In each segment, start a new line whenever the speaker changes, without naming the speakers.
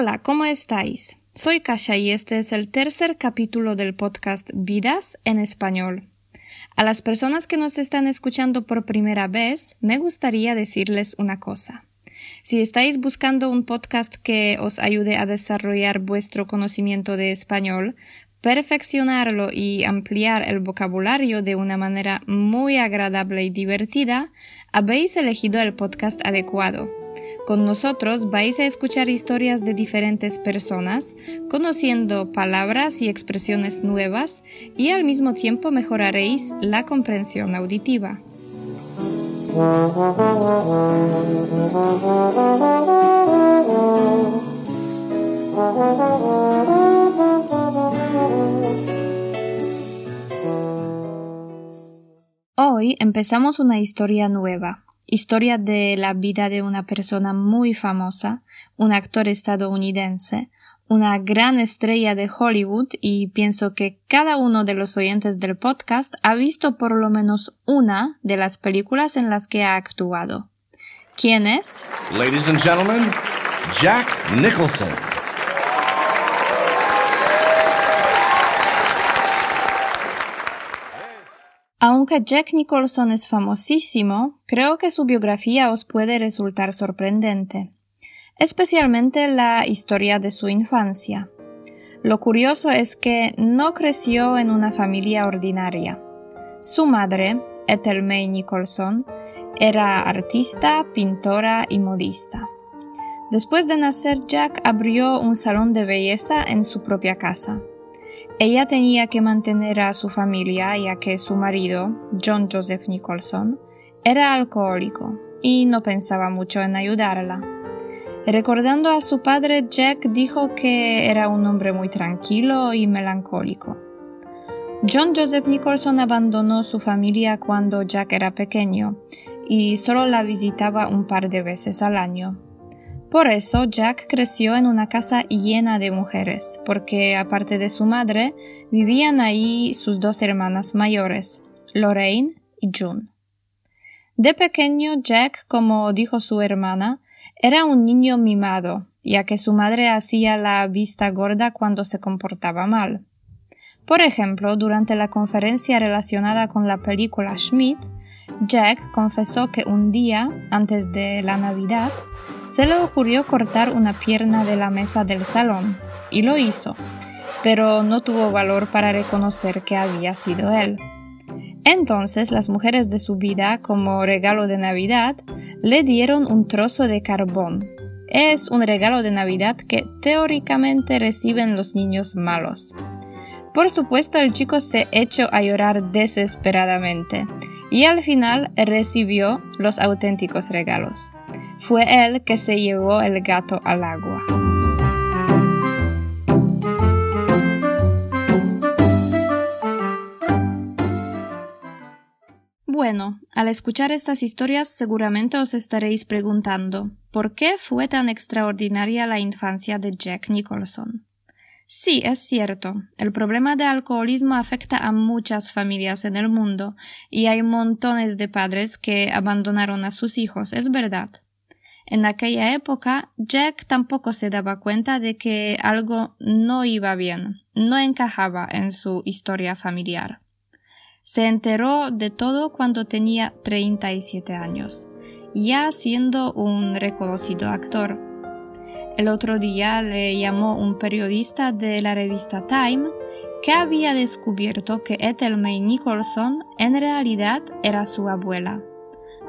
Hola, ¿cómo estáis? Soy Kasia y este es el tercer capítulo del podcast Vidas en Español. A las personas que nos están escuchando por primera vez, me gustaría decirles una cosa. Si estáis buscando un podcast que os ayude a desarrollar vuestro conocimiento de español, perfeccionarlo y ampliar el vocabulario de una manera muy agradable y divertida, habéis elegido el podcast adecuado. Con nosotros vais a escuchar historias de diferentes personas, conociendo palabras y expresiones nuevas y al mismo tiempo mejoraréis la comprensión auditiva. Hoy empezamos una historia nueva, historia de la vida de una persona muy famosa, un actor estadounidense, una gran estrella de Hollywood y pienso que cada uno de los oyentes del podcast ha visto por lo menos una de las películas en las que ha actuado. ¿Quién es?
Ladies and gentlemen, Jack Nicholson.
Aunque Jack Nicholson es famosísimo, creo que su biografía os puede resultar sorprendente, especialmente la historia de su infancia. Lo curioso es que no creció en una familia ordinaria. Su madre, Ethel May Nicholson, era artista, pintora y modista. Después de nacer, Jack abrió un salón de belleza en su propia casa. Ella tenía que mantener a su familia ya que su marido, John Joseph Nicholson, era alcohólico y no pensaba mucho en ayudarla. Recordando a su padre, Jack dijo que era un hombre muy tranquilo y melancólico. John Joseph Nicholson abandonó su familia cuando Jack era pequeño y solo la visitaba un par de veces al año. Por eso Jack creció en una casa llena de mujeres, porque aparte de su madre, vivían ahí sus dos hermanas mayores, Lorraine y June. De pequeño, Jack, como dijo su hermana, era un niño mimado, ya que su madre hacía la vista gorda cuando se comportaba mal. Por ejemplo, durante la conferencia relacionada con la película Schmidt, Jack confesó que un día, antes de la Navidad, se le ocurrió cortar una pierna de la mesa del salón, y lo hizo, pero no tuvo valor para reconocer que había sido él. Entonces las mujeres de su vida, como regalo de Navidad, le dieron un trozo de carbón. Es un regalo de Navidad que teóricamente reciben los niños malos. Por supuesto, el chico se echó a llorar desesperadamente y al final recibió los auténticos regalos. Fue él que se llevó el gato al agua. Bueno, al escuchar estas historias seguramente os estaréis preguntando, ¿por qué fue tan extraordinaria la infancia de Jack Nicholson? Sí, es cierto. El problema de alcoholismo afecta a muchas familias en el mundo y hay montones de padres que abandonaron a sus hijos, es verdad. En aquella época, Jack tampoco se daba cuenta de que algo no iba bien, no encajaba en su historia familiar. Se enteró de todo cuando tenía 37 años, ya siendo un reconocido actor. El otro día le llamó un periodista de la revista Time que había descubierto que Ethel May Nicholson en realidad era su abuela.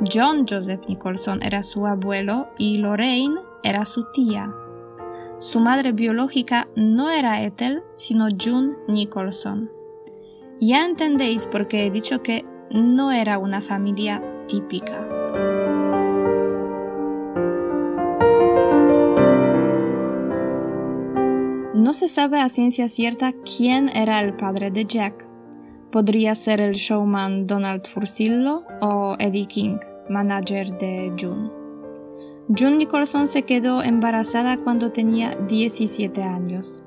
John Joseph Nicholson era su abuelo y Lorraine era su tía. Su madre biológica no era Ethel, sino June Nicholson. Ya entendéis por qué he dicho que no era una familia típica. No se sabe a ciencia cierta quién era el padre de Jack. Podría ser el showman Donald Fursillo o Eddie King, manager de June. June Nicholson se quedó embarazada cuando tenía 17 años,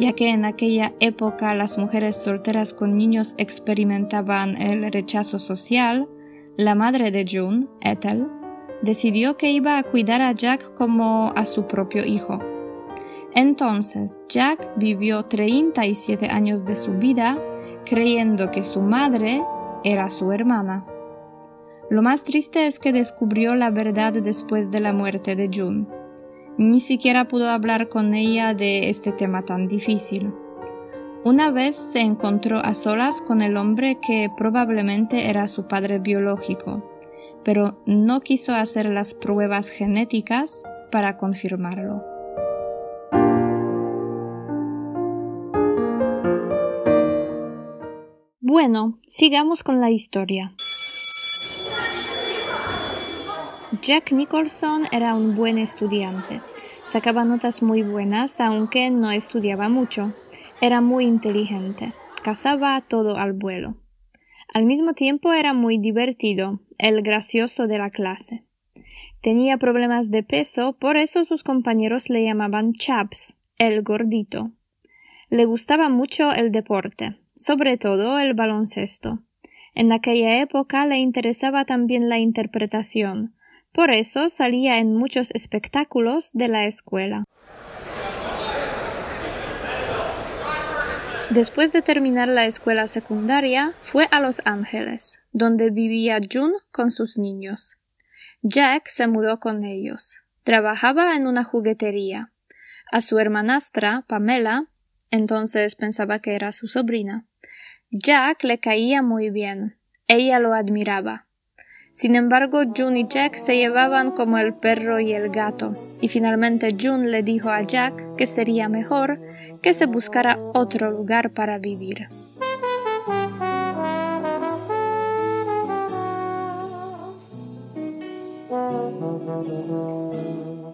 ya que en aquella época las mujeres solteras con niños experimentaban el rechazo social, la madre de June, Ethel, decidió que iba a cuidar a Jack como a su propio hijo Entonces Jack vivió 37 años de su vida creyendo que su madre era su hermana. Lo más triste es que descubrió la verdad después de la muerte de June. Ni siquiera pudo hablar con ella de este tema tan difícil. Una vez se encontró a solas con el hombre que probablemente era su padre biológico, pero no quiso hacer las pruebas genéticas para confirmarlo. Bueno, sigamos con la historia. Jack Nicholson era un buen estudiante. Sacaba notas muy buenas, aunque no estudiaba mucho. Era muy inteligente. Cazaba todo al vuelo. Al mismo tiempo era muy divertido, el gracioso de la clase. Tenía problemas de peso, por eso sus compañeros le llamaban Chaps, el gordito. Le gustaba mucho el deporte sobre todo el baloncesto. En aquella época le interesaba también la interpretación, por eso salía en muchos espectáculos de la escuela. Después de terminar la escuela secundaria, fue a Los Ángeles, donde vivía June con sus niños. Jack se mudó con ellos. Trabajaba en una juguetería. A su hermanastra, Pamela, entonces pensaba que era su sobrina. Jack le caía muy bien. Ella lo admiraba. Sin embargo, June y Jack se llevaban como el perro y el gato, y finalmente June le dijo a Jack que sería mejor que se buscara otro lugar para vivir.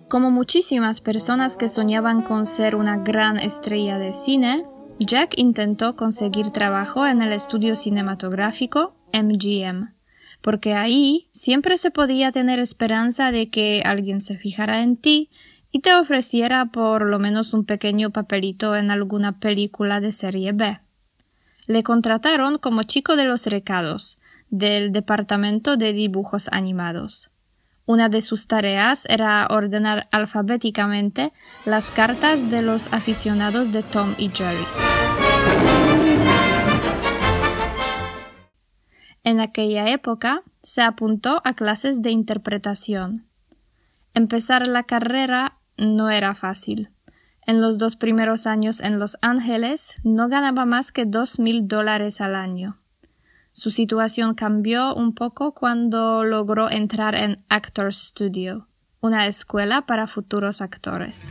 Como muchísimas personas que soñaban con ser una gran estrella de cine, Jack intentó conseguir trabajo en el estudio cinematográfico MGM, porque ahí siempre se podía tener esperanza de que alguien se fijara en ti y te ofreciera por lo menos un pequeño papelito en alguna película de serie B. Le contrataron como chico de los recados del departamento de dibujos animados. Una de sus tareas era ordenar alfabéticamente las cartas de los aficionados de Tom y Jerry. En aquella época se apuntó a clases de interpretación. Empezar la carrera no era fácil. En los dos primeros años en Los Ángeles no ganaba más que dos mil dólares al año. Su situación cambió un poco cuando logró entrar en Actors Studio, una escuela para futuros actores.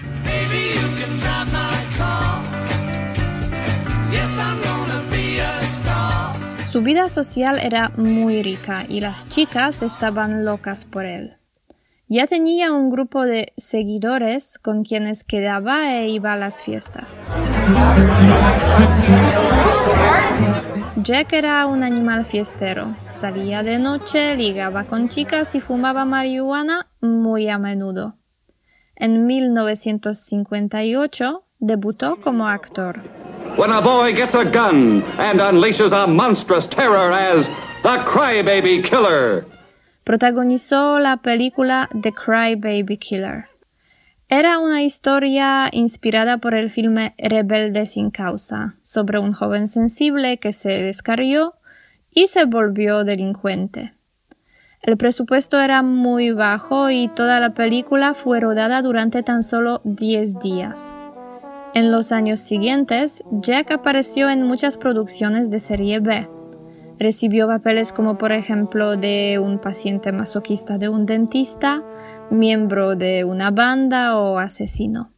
Su vida social era muy rica y las chicas estaban locas por él. Ya tenía un grupo de seguidores con quienes quedaba e iba a las fiestas. Jack era un animal fiestero. Salía de noche, ligaba con chicas y fumaba marihuana muy a menudo. En 1958 debutó como actor. When a boy gets a gun and unleashes a monstrous terror as the Crybaby Killer. Protagonizó la película The Crybaby Killer. Era una historia inspirada por el filme Rebelde sin causa, sobre un joven sensible que se descarrió y se volvió delincuente. El presupuesto era muy bajo y toda la película fue rodada durante tan solo 10 días. En los años siguientes, Jack apareció en muchas producciones de serie B. Recibió papeles como por ejemplo de un paciente masoquista de un dentista, miembro de una banda o asesino.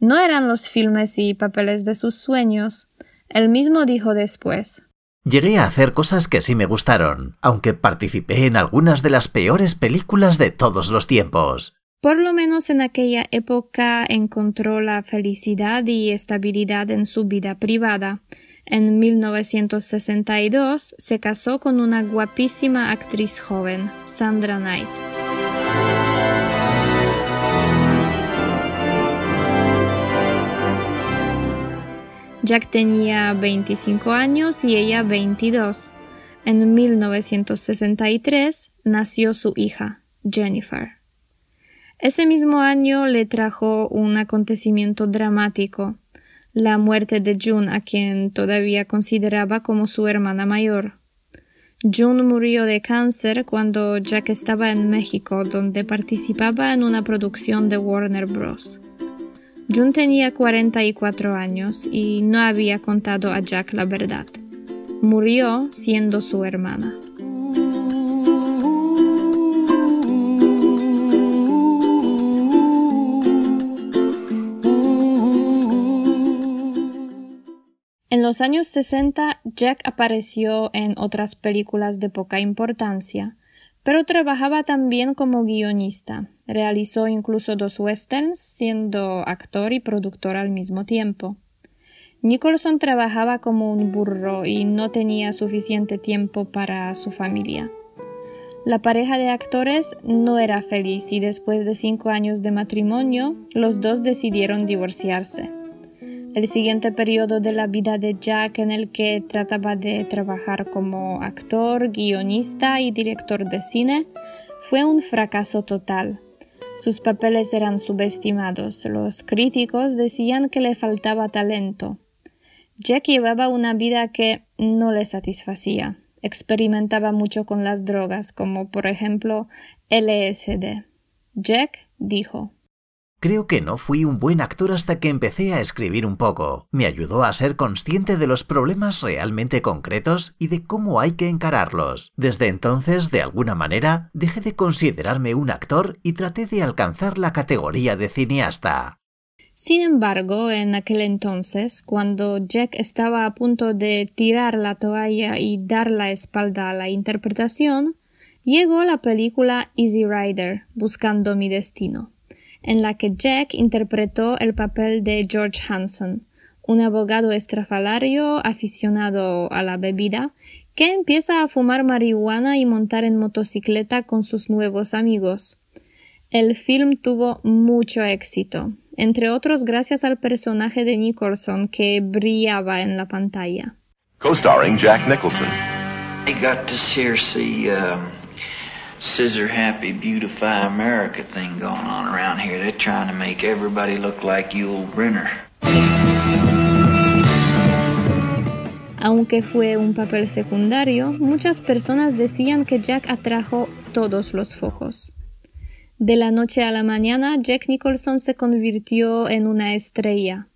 No eran los filmes y papeles de sus sueños. Él mismo dijo después.
Llegué a hacer cosas que sí me gustaron, aunque participé en algunas de las peores películas de todos los tiempos.
Por lo menos en aquella época encontró la felicidad y estabilidad en su vida privada. En 1962 se casó con una guapísima actriz joven, Sandra Knight. Jack tenía 25 años y ella 22. En 1963 nació su hija, Jennifer. Ese mismo año le trajo un acontecimiento dramático, la muerte de June, a quien todavía consideraba como su hermana mayor. June murió de cáncer cuando Jack estaba en México, donde participaba en una producción de Warner Bros. June tenía 44 años y no había contado a Jack la verdad. Murió siendo su hermana. En los años 60, Jack apareció en otras películas de poca importancia, pero trabajaba también como guionista. Realizó incluso dos westerns, siendo actor y productor al mismo tiempo. Nicholson trabajaba como un burro y no tenía suficiente tiempo para su familia. La pareja de actores no era feliz y después de cinco años de matrimonio, los dos decidieron divorciarse. El siguiente periodo de la vida de Jack en el que trataba de trabajar como actor, guionista y director de cine fue un fracaso total. Sus papeles eran subestimados, los críticos decían que le faltaba talento. Jack llevaba una vida que no le satisfacía. Experimentaba mucho con las drogas, como por ejemplo LSD. Jack dijo
Creo que no fui un buen actor hasta que empecé a escribir un poco. Me ayudó a ser consciente de los problemas realmente concretos y de cómo hay que encararlos. Desde entonces, de alguna manera, dejé de considerarme un actor y traté de alcanzar la categoría de cineasta.
Sin embargo, en aquel entonces, cuando Jack estaba a punto de tirar la toalla y dar la espalda a la interpretación, llegó la película Easy Rider, Buscando mi destino en la que Jack interpretó el papel de George Hanson, un abogado estrafalario aficionado a la bebida que empieza a fumar marihuana y montar en motocicleta con sus nuevos amigos. El film tuvo mucho éxito, entre otros gracias al personaje de Nicholson que brillaba en la pantalla.
Co-starring Jack Nicholson.
got to see, um, scissor happy beautify America thing going on around here. They're trying to make everybody look like Yul Brynner.
Aunque fue un papel secundario, muchas personas decían que Jack atrajo todos los focos. De la noche a la mañana, Jack Nicholson se convirtió en una estrella.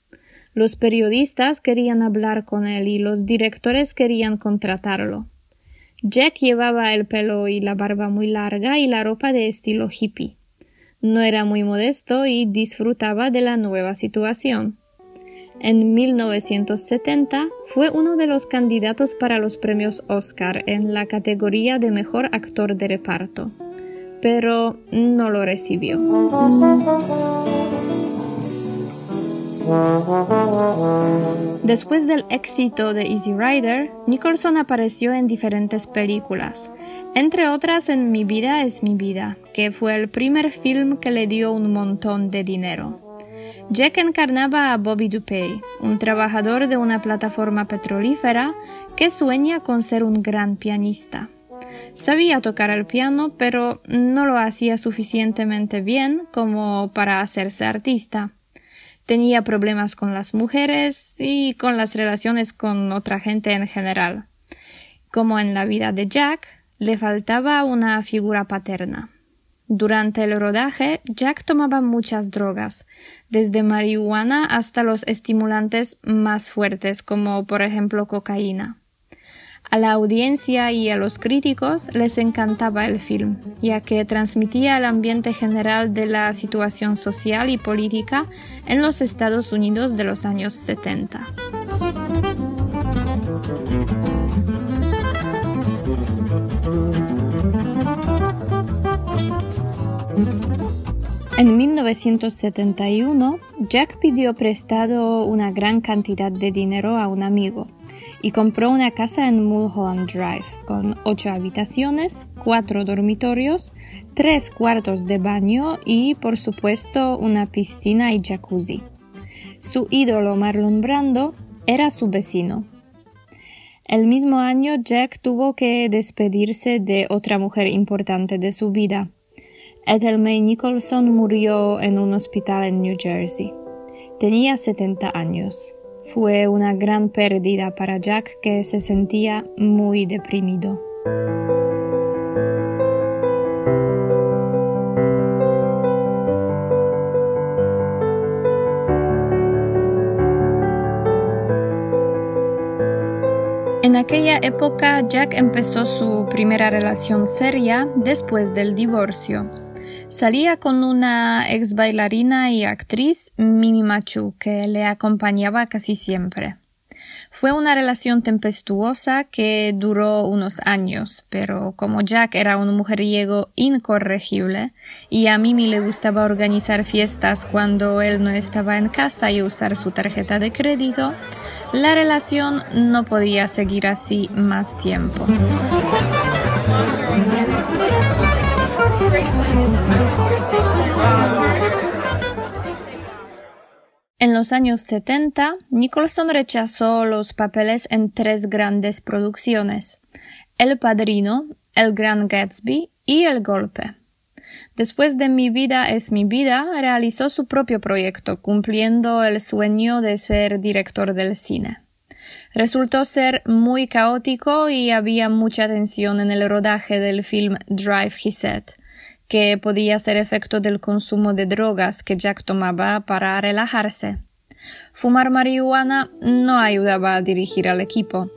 Los periodistas querían hablar con él y los directores querían contratarlo. Jack llevaba el pelo y la barba muy larga y la ropa de estilo hippie. No era muy modesto y disfrutaba de la nueva situación. En 1970 fue uno de los candidatos para los premios Oscar en la categoría de mejor actor de reparto, pero no lo recibió. Después del éxito de Easy Rider, Nicholson apareció en diferentes películas, entre otras en Mi vida es mi vida, que fue el primer film que le dio un montón de dinero. Jack encarnaba a Bobby Dupay, un trabajador de una plataforma petrolífera que sueña con ser un gran pianista. Sabía tocar el piano, pero no lo hacía suficientemente bien como para hacerse artista. Tenía problemas con las mujeres y con las relaciones con otra gente en general. Como en la vida de Jack, le faltaba una figura paterna. Durante el rodaje, Jack tomaba muchas drogas, desde marihuana hasta los estimulantes más fuertes, como por ejemplo cocaína. A la audiencia y a los críticos les encantaba el film, ya que transmitía el ambiente general de la situación social y política en los Estados Unidos de los años 70. En 1971, Jack pidió prestado una gran cantidad de dinero a un amigo y compró una casa en Mulholland Drive con ocho habitaciones, cuatro dormitorios, tres cuartos de baño y, por supuesto, una piscina y jacuzzi. Su ídolo Marlon Brando era su vecino. El mismo año Jack tuvo que despedirse de otra mujer importante de su vida. Ethel May Nicholson murió en un hospital en New Jersey. Tenía 70 años. Fue una gran pérdida para Jack que se sentía muy deprimido. En aquella época Jack empezó su primera relación seria después del divorcio. Salía con una ex bailarina y actriz, Mimi Machu, que le acompañaba casi siempre. Fue una relación tempestuosa que duró unos años, pero como Jack era un mujeriego incorregible y a Mimi le gustaba organizar fiestas cuando él no estaba en casa y usar su tarjeta de crédito, la relación no podía seguir así más tiempo. En los años 70, Nicholson rechazó los papeles en tres grandes producciones, El Padrino, El Gran Gatsby y El Golpe. Después de Mi vida es mi vida, realizó su propio proyecto, cumpliendo el sueño de ser director del cine. Resultó ser muy caótico y había mucha tensión en el rodaje del film Drive, he said, que podía ser efecto del consumo de drogas que Jack tomaba para relajarse. Fumar marihuana no ayudaba a dirigir al equipo.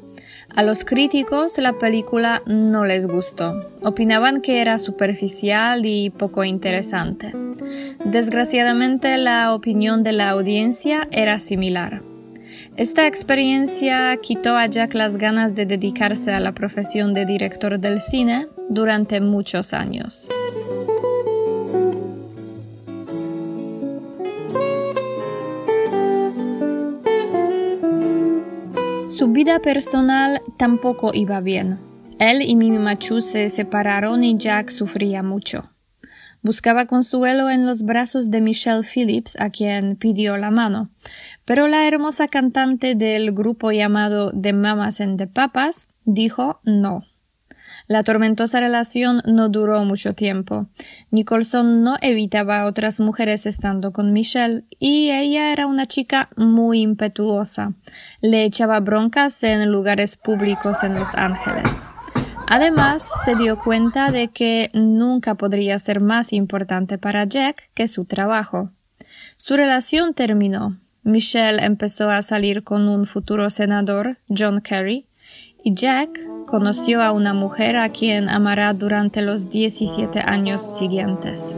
A los críticos la película no les gustó. Opinaban que era superficial y poco interesante. Desgraciadamente la opinión de la audiencia era similar. Esta experiencia quitó a Jack las ganas de dedicarse a la profesión de director del cine durante muchos años. Su vida personal tampoco iba bien. Él y Mimi Machu se separaron y Jack sufría mucho. Buscaba consuelo en los brazos de Michelle Phillips, a quien pidió la mano, pero la hermosa cantante del grupo llamado The Mamas and the Papas dijo no. La tormentosa relación no duró mucho tiempo. Nicholson no evitaba a otras mujeres estando con Michelle y ella era una chica muy impetuosa. Le echaba broncas en lugares públicos en Los Ángeles. Además, se dio cuenta de que nunca podría ser más importante para Jack que su trabajo. Su relación terminó. Michelle empezó a salir con un futuro senador, John Kerry, y Jack conoció a una mujer a quien amará durante los 17 años siguientes.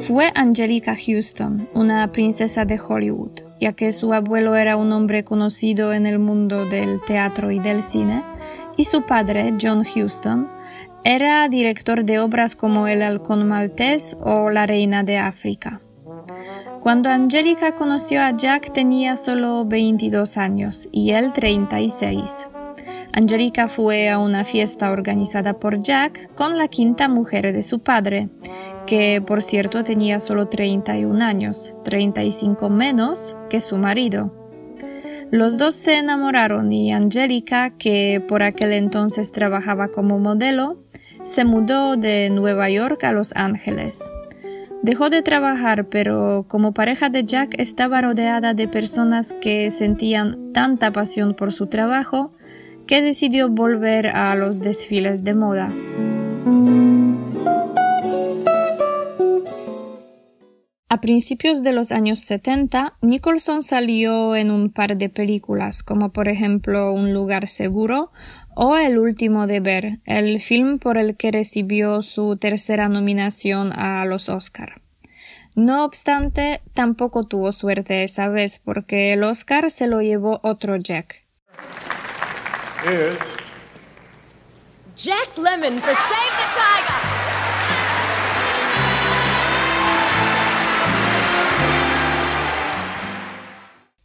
Fue Angelica Houston, una princesa de Hollywood, ya que su abuelo era un hombre conocido en el mundo del teatro y del cine, y su padre, John Houston, era director de obras como El Halcón Maltés o La Reina de África. Cuando Angelica conoció a Jack tenía solo 22 años y él 36. Angelica fue a una fiesta organizada por Jack con la quinta mujer de su padre, que por cierto tenía solo 31 años, 35 menos que su marido. Los dos se enamoraron y Angelica, que por aquel entonces trabajaba como modelo, se mudó de Nueva York a Los Ángeles. Dejó de trabajar, pero como pareja de Jack estaba rodeada de personas que sentían tanta pasión por su trabajo que decidió volver a los desfiles de moda. A principios de los años 70, Nicholson salió en un par de películas, como por ejemplo Un lugar seguro o El último deber, el film por el que recibió su tercera nominación a los Oscar. No obstante, tampoco tuvo suerte esa vez porque el Oscar se lo llevó otro Jack. Jack Lemon for Save the Tiger.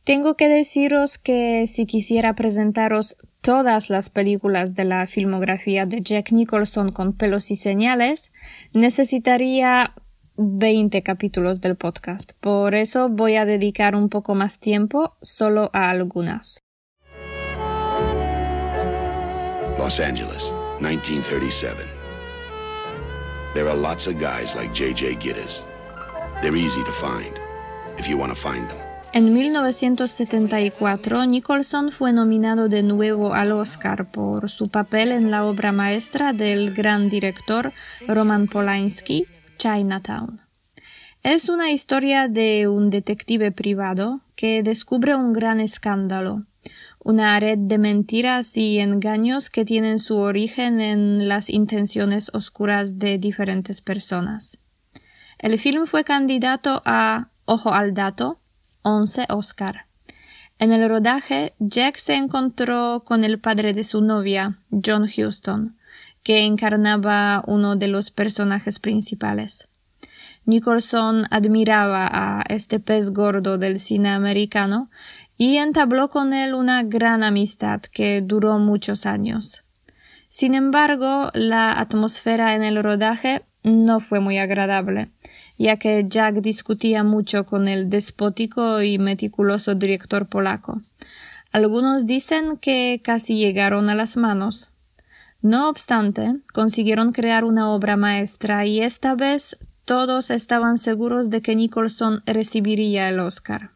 Tengo que deciros que si quisiera presentaros todas las películas de la filmografía de Jack Nicholson con pelos y señales, necesitaría 20 capítulos del podcast. Por eso voy a dedicar un poco más tiempo solo a algunas.
Los Angeles, 1937. There are lots of guys like J.J. Gittes. They're easy to find, if you want to find them.
En 1974, Nicholson fue nominado de nuevo al Oscar por su papel en la obra maestra del gran director Roman Polanski, Chinatown. Es una historia de un detective privado que descubre un gran escándalo, una red de mentiras y engaños que tienen su origen en las intenciones oscuras de diferentes personas. El film fue candidato a Ojo al Dato, 11 Oscar. En el rodaje, Jack se encontró con el padre de su novia, John Huston, que encarnaba uno de los personajes principales. Nicholson admiraba a este pez gordo del cine americano y entabló con él una gran amistad que duró muchos años. Sin embargo, la atmósfera en el rodaje no fue muy agradable, ya que Jack discutía mucho con el despótico y meticuloso director polaco. Algunos dicen que casi llegaron a las manos. No obstante, consiguieron crear una obra maestra y esta vez todos estaban seguros de que Nicholson recibiría el Oscar.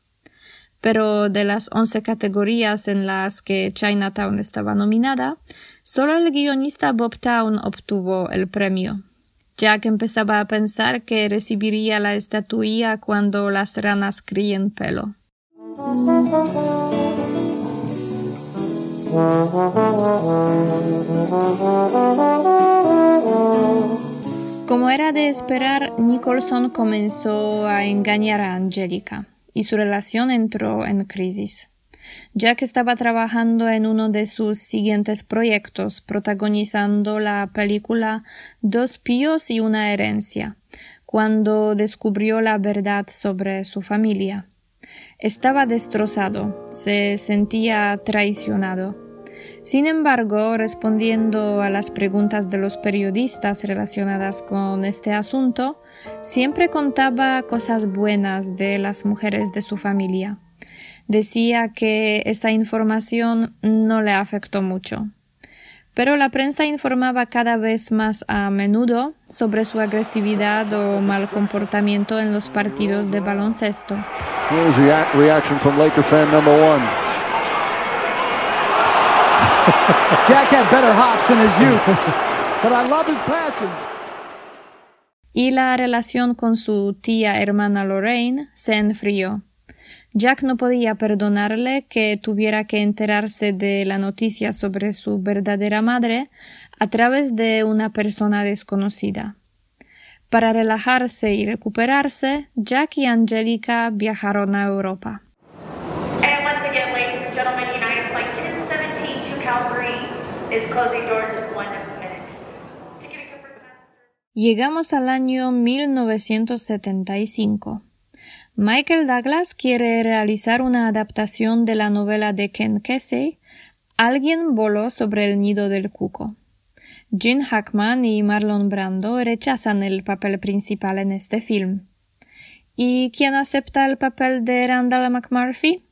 Pero de las once categorías en las que Chinatown estaba nominada, solo el guionista Bob Town obtuvo el premio. Jack empezaba a pensar que recibiría la estatuilla cuando las ranas críen pelo. Como era de esperar, Nicholson comenzó a engañar a Angelica y su relación entró en crisis. Jack estaba trabajando en uno de sus siguientes proyectos, protagonizando la película Dos píos y una herencia, cuando descubrió la verdad sobre su familia. Estaba destrozado, se sentía traicionado. Sin embargo, respondiendo a las preguntas de los periodistas relacionadas con este asunto, siempre contaba cosas buenas de las mujeres de su familia. Decía que esa información no le afectó mucho. Pero la prensa informaba cada vez más a menudo sobre su agresividad o mal comportamiento en los partidos de baloncesto. Jack had better hops in his youth, but I love his passion. Y la relación con su tía hermana Lorraine se enfrió. Jack no podía perdonarle que tuviera que enterarse de la noticia sobre su verdadera madre a través de una persona desconocida. Para relajarse y recuperarse, Jack y Angelica viajaron a Europa. Llegamos al año 1975. Michael Douglas quiere realizar una adaptación de la novela de Ken Kesey, Alguien voló sobre el nido del cuco. Gene Hackman y Marlon Brando rechazan el papel principal en este film. ¿Y quién acepta el papel de Randall McMurphy?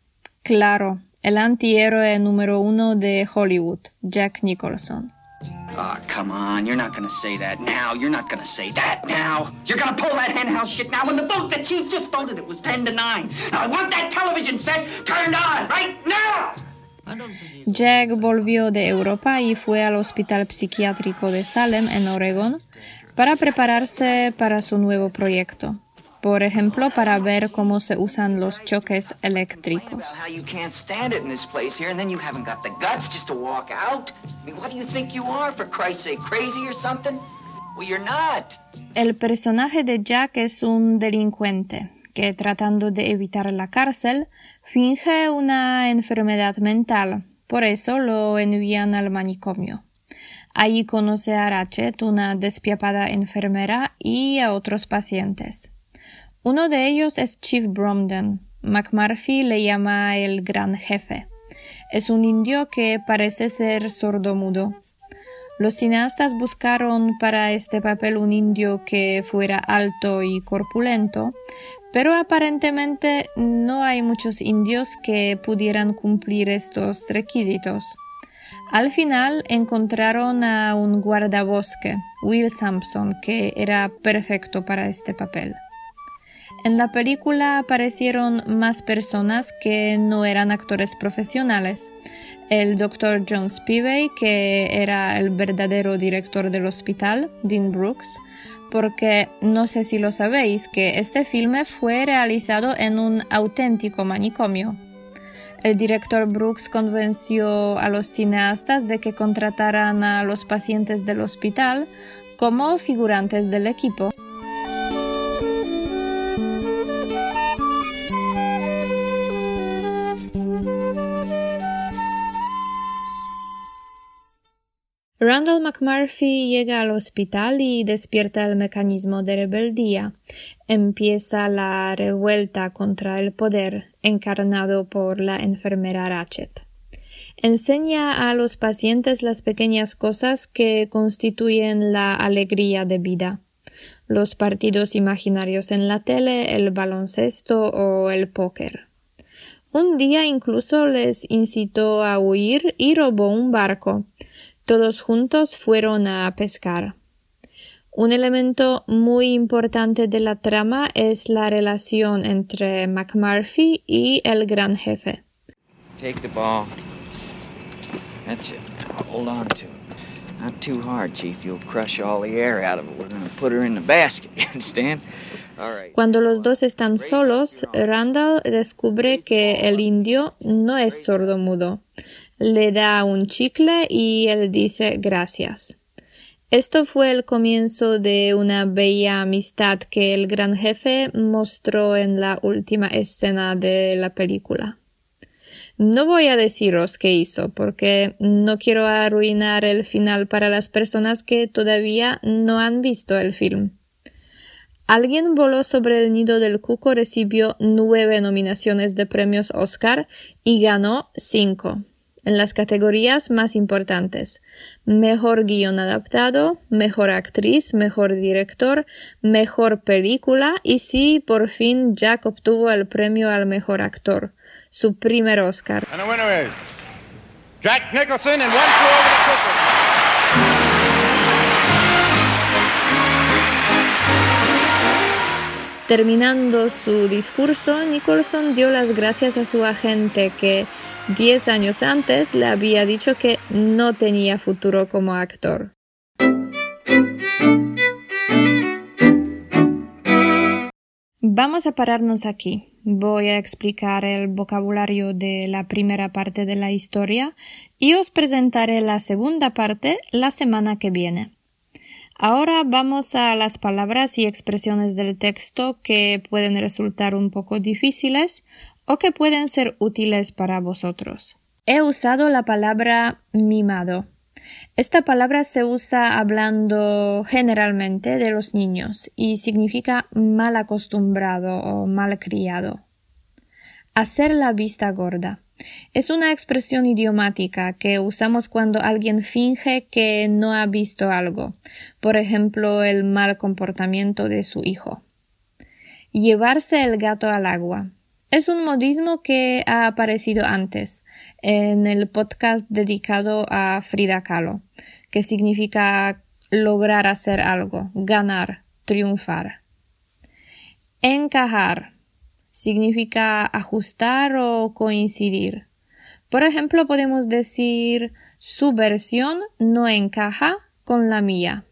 Claro, el antihéroe número uno de Hollywood, Jack Nicholson.
Ah, come on. You're not gonna say that now. You're not gonna say that now. You're gonna pull that henhouse shit now. When the vote, the chief just voted, it was 10 to 9. Now, I want that television set turned on right now.
Jack volvió de Europa y fue al Hospital Psiquiátrico de Salem, en Oregón, para prepararse para su nuevo proyecto por ejemplo, para ver cómo se usan los choques eléctricos. El personaje de Jack es un delincuente que tratando de evitar la cárcel finge una enfermedad mental, por eso lo envían al manicomio. Allí conoce a Ratchet, una despiapada enfermera, y a otros pacientes. Uno de ellos es Chief Bromden. McMurphy le llama el gran jefe. Es un indio que parece ser sordomudo. Los cineastas buscaron para este papel un indio que fuera alto y corpulento, pero aparentemente no hay muchos indios que pudieran cumplir estos requisitos. Al final encontraron a un guardabosque, Will Sampson, que era perfecto para este papel. En la película aparecieron más personas que no eran actores profesionales. El Dr. John Spivey, que era el verdadero director del hospital, Dean Brooks, porque no sé si lo sabéis que este filme fue realizado en un auténtico manicomio. El director Brooks convenció a los cineastas de que contrataran a los pacientes del hospital como figurantes del equipo. Randall McMurphy llega al hospital y despierta el mecanismo de rebeldía. Empieza la revuelta contra el poder encarnado por la enfermera Ratchet. Enseña a los pacientes las pequeñas cosas que constituyen la alegría de vida. Los partidos imaginarios en la tele, el baloncesto o el póker. Un día incluso les incitó a huir y robó un barco. Todos juntos fueron a pescar. Un elemento muy importante de la trama es la relación entre McMurphy y el gran jefe.
Take the ball. That's it. Hold on to it. Not too hard, Chief. You'll crush all the air out of it. We're gonna put her in the basket. You understand? All right.
Cuando los dos están solos, Randall descubre que el indio no es sordo-mudo le da un chicle y él dice gracias. Esto fue el comienzo de una bella amistad que el gran jefe mostró en la última escena de la película. No voy a deciros qué hizo, porque no quiero arruinar el final para las personas que todavía no han visto el film. Alguien voló sobre el nido del cuco, recibió nueve nominaciones de premios Oscar y ganó cinco en las categorías más importantes. Mejor guion adaptado, mejor actriz, mejor director, mejor película y sí, por fin Jack obtuvo el premio al mejor actor, su primer Oscar.
Jack Nicholson
Terminando su discurso, Nicholson dio las gracias a su agente que Diez años antes le había dicho que no tenía futuro como actor. Vamos a pararnos aquí. Voy a explicar el vocabulario de la primera parte de la historia y os presentaré la segunda parte la semana que viene. Ahora vamos a las palabras y expresiones del texto que pueden resultar un poco difíciles o que pueden ser útiles para vosotros. He usado la palabra mimado. Esta palabra se usa hablando generalmente de los niños y significa mal acostumbrado o mal criado. Hacer la vista gorda. Es una expresión idiomática que usamos cuando alguien finge que no ha visto algo, por ejemplo, el mal comportamiento de su hijo. Llevarse el gato al agua. Es un modismo que ha aparecido antes en el podcast dedicado a Frida Kahlo, que significa lograr hacer algo, ganar, triunfar. Encajar significa ajustar o coincidir. Por ejemplo, podemos decir su versión no encaja con la mía.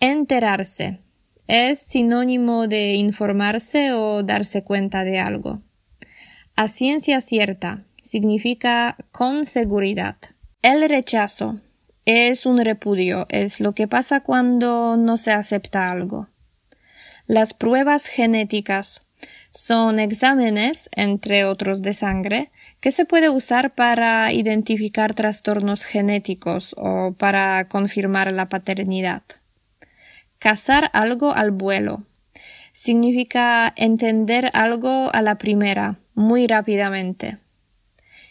Enterarse es sinónimo de informarse o darse cuenta de algo. A ciencia cierta significa con seguridad. El rechazo es un repudio, es lo que pasa cuando no se acepta algo. Las pruebas genéticas son exámenes, entre otros de sangre, que se puede usar para identificar trastornos genéticos o para confirmar la paternidad. Cazar algo al vuelo. Significa entender algo a la primera, muy rápidamente.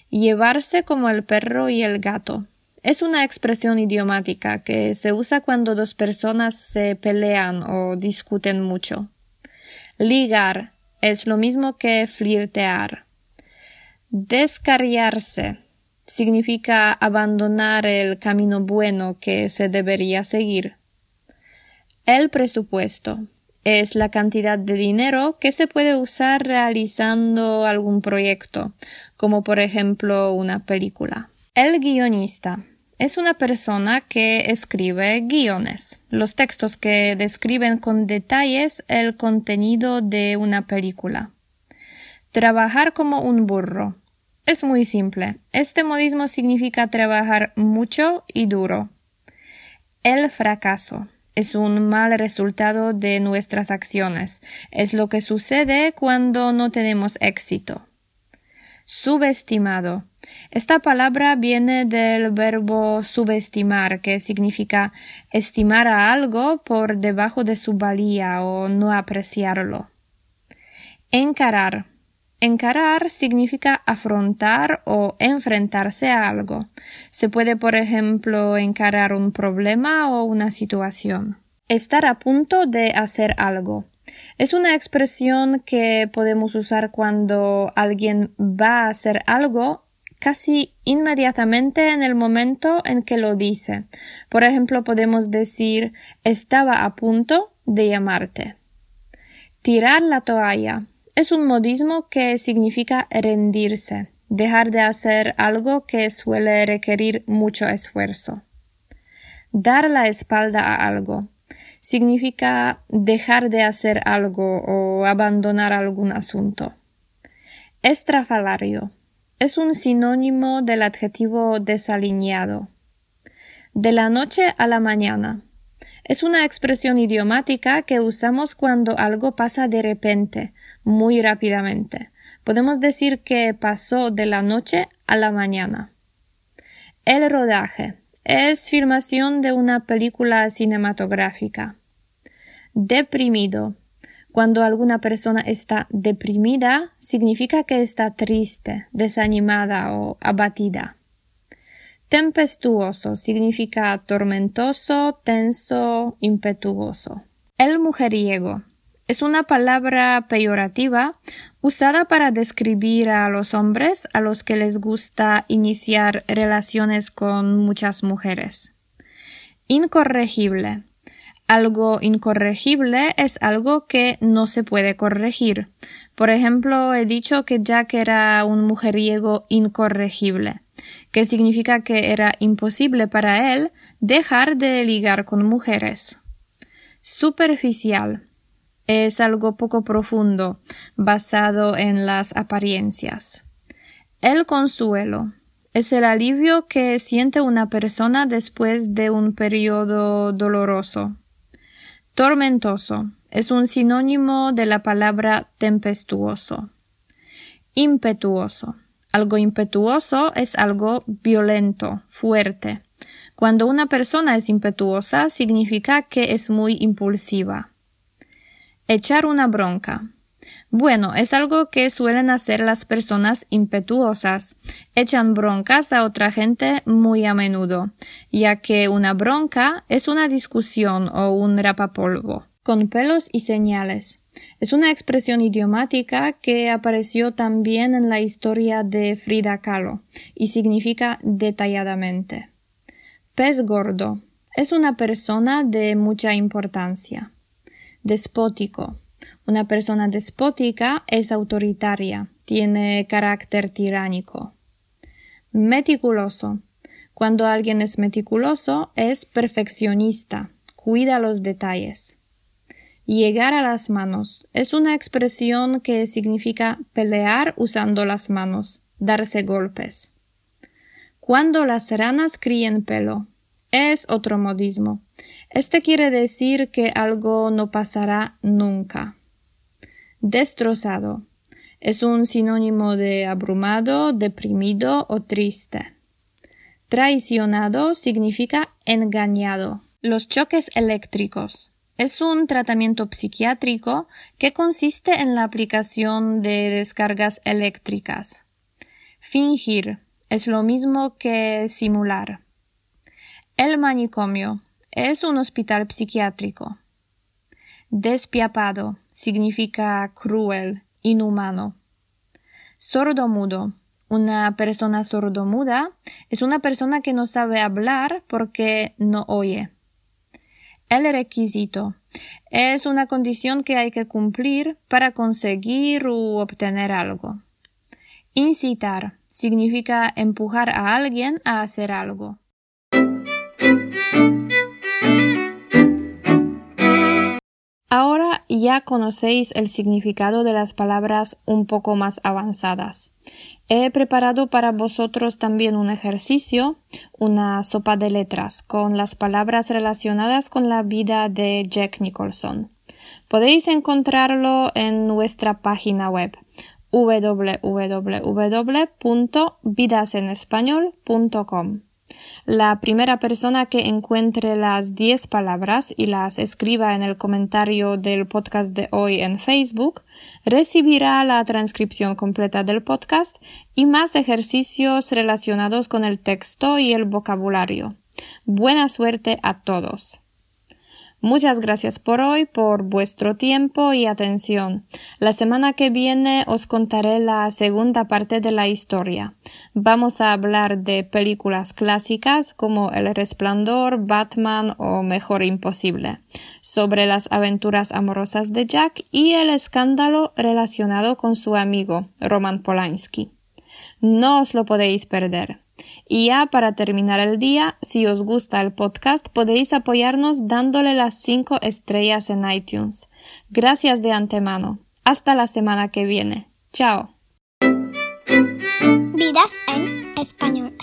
Llevarse como el perro y el gato. Es una expresión idiomática que se usa cuando dos personas se pelean o discuten mucho. Ligar es lo mismo que flirtear. Descarriarse significa abandonar el camino bueno que se debería seguir. El presupuesto es la cantidad de dinero que se puede usar realizando algún proyecto, como por ejemplo una película. El guionista es una persona que escribe guiones, los textos que describen con detalles el contenido de una película. Trabajar como un burro. Es muy simple. Este modismo significa trabajar mucho y duro. El fracaso es un mal resultado de nuestras acciones. Es lo que sucede cuando no tenemos éxito. Subestimado. Esta palabra viene del verbo subestimar, que significa estimar a algo por debajo de su valía o no apreciarlo. Encarar. Encarar significa afrontar o enfrentarse a algo. Se puede, por ejemplo, encarar un problema o una situación. Estar a punto de hacer algo. Es una expresión que podemos usar cuando alguien va a hacer algo casi inmediatamente en el momento en que lo dice. Por ejemplo, podemos decir estaba a punto de llamarte. Tirar la toalla es un modismo que significa rendirse, dejar de hacer algo que suele requerir mucho esfuerzo. Dar la espalda a algo significa dejar de hacer algo o abandonar algún asunto. Estrafalario es un sinónimo del adjetivo desalineado. De la noche a la mañana es una expresión idiomática que usamos cuando algo pasa de repente, muy rápidamente. Podemos decir que pasó de la noche a la mañana. El rodaje es filmación de una película cinematográfica. Deprimido. Cuando alguna persona está deprimida, significa que está triste, desanimada o abatida. Tempestuoso significa tormentoso, tenso, impetuoso. El mujeriego es una palabra peyorativa usada para describir a los hombres a los que les gusta iniciar relaciones con muchas mujeres. Incorregible. Algo incorregible es algo que no se puede corregir. Por ejemplo, he dicho que Jack era un mujeriego incorregible, que significa que era imposible para él dejar de ligar con mujeres. Superficial es algo poco profundo, basado en las apariencias. El consuelo es el alivio que siente una persona después de un periodo doloroso. Tormentoso es un sinónimo de la palabra tempestuoso. Impetuoso. Algo impetuoso es algo violento, fuerte. Cuando una persona es impetuosa significa que es muy impulsiva. Echar una bronca. Bueno, es algo que suelen hacer las personas impetuosas. Echan broncas a otra gente muy a menudo, ya que una bronca es una discusión o un rapapolvo. Con pelos y señales. Es una expresión idiomática que apareció también en la historia de Frida Kahlo y significa detalladamente. Pez gordo. Es una persona de mucha importancia. Despótico. Una persona despótica es autoritaria, tiene carácter tiránico. Meticuloso. Cuando alguien es meticuloso, es perfeccionista, cuida los detalles. Llegar a las manos es una expresión que significa pelear usando las manos, darse golpes. Cuando las ranas críen pelo es otro modismo. Este quiere decir que algo no pasará nunca. Destrozado. Es un sinónimo de abrumado, deprimido o triste. Traicionado significa engañado. Los choques eléctricos. Es un tratamiento psiquiátrico que consiste en la aplicación de descargas eléctricas. Fingir es lo mismo que simular. El manicomio es un hospital psiquiátrico. Despiapado significa cruel, inhumano. Sordo-mudo, Una persona sordomuda es una persona que no sabe hablar porque no oye. El requisito es una condición que hay que cumplir para conseguir u obtener algo. Incitar significa empujar a alguien a hacer algo. Ya conocéis el significado de las palabras un poco más avanzadas. He preparado para vosotros también un ejercicio, una sopa de letras, con las palabras relacionadas con la vida de Jack Nicholson. Podéis encontrarlo en nuestra página web www.vidasenespañol.com. La primera persona que encuentre las 10 palabras y las escriba en el comentario del podcast de hoy en Facebook recibirá la transcripción completa del podcast y más ejercicios relacionados con el texto y el vocabulario. Buena suerte a todos. Muchas gracias por hoy, por vuestro tiempo y atención. La semana que viene os contaré la segunda parte de la historia. Vamos a hablar de películas clásicas como El Resplandor, Batman o Mejor Imposible, sobre las aventuras amorosas de Jack y el escándalo relacionado con su amigo Roman Polanski. No os lo podéis perder. Y ya para terminar el día, si os gusta el podcast, podéis apoyarnos dándole las 5 estrellas en iTunes. Gracias de antemano. Hasta la semana que viene. Chao.
Vidas en español.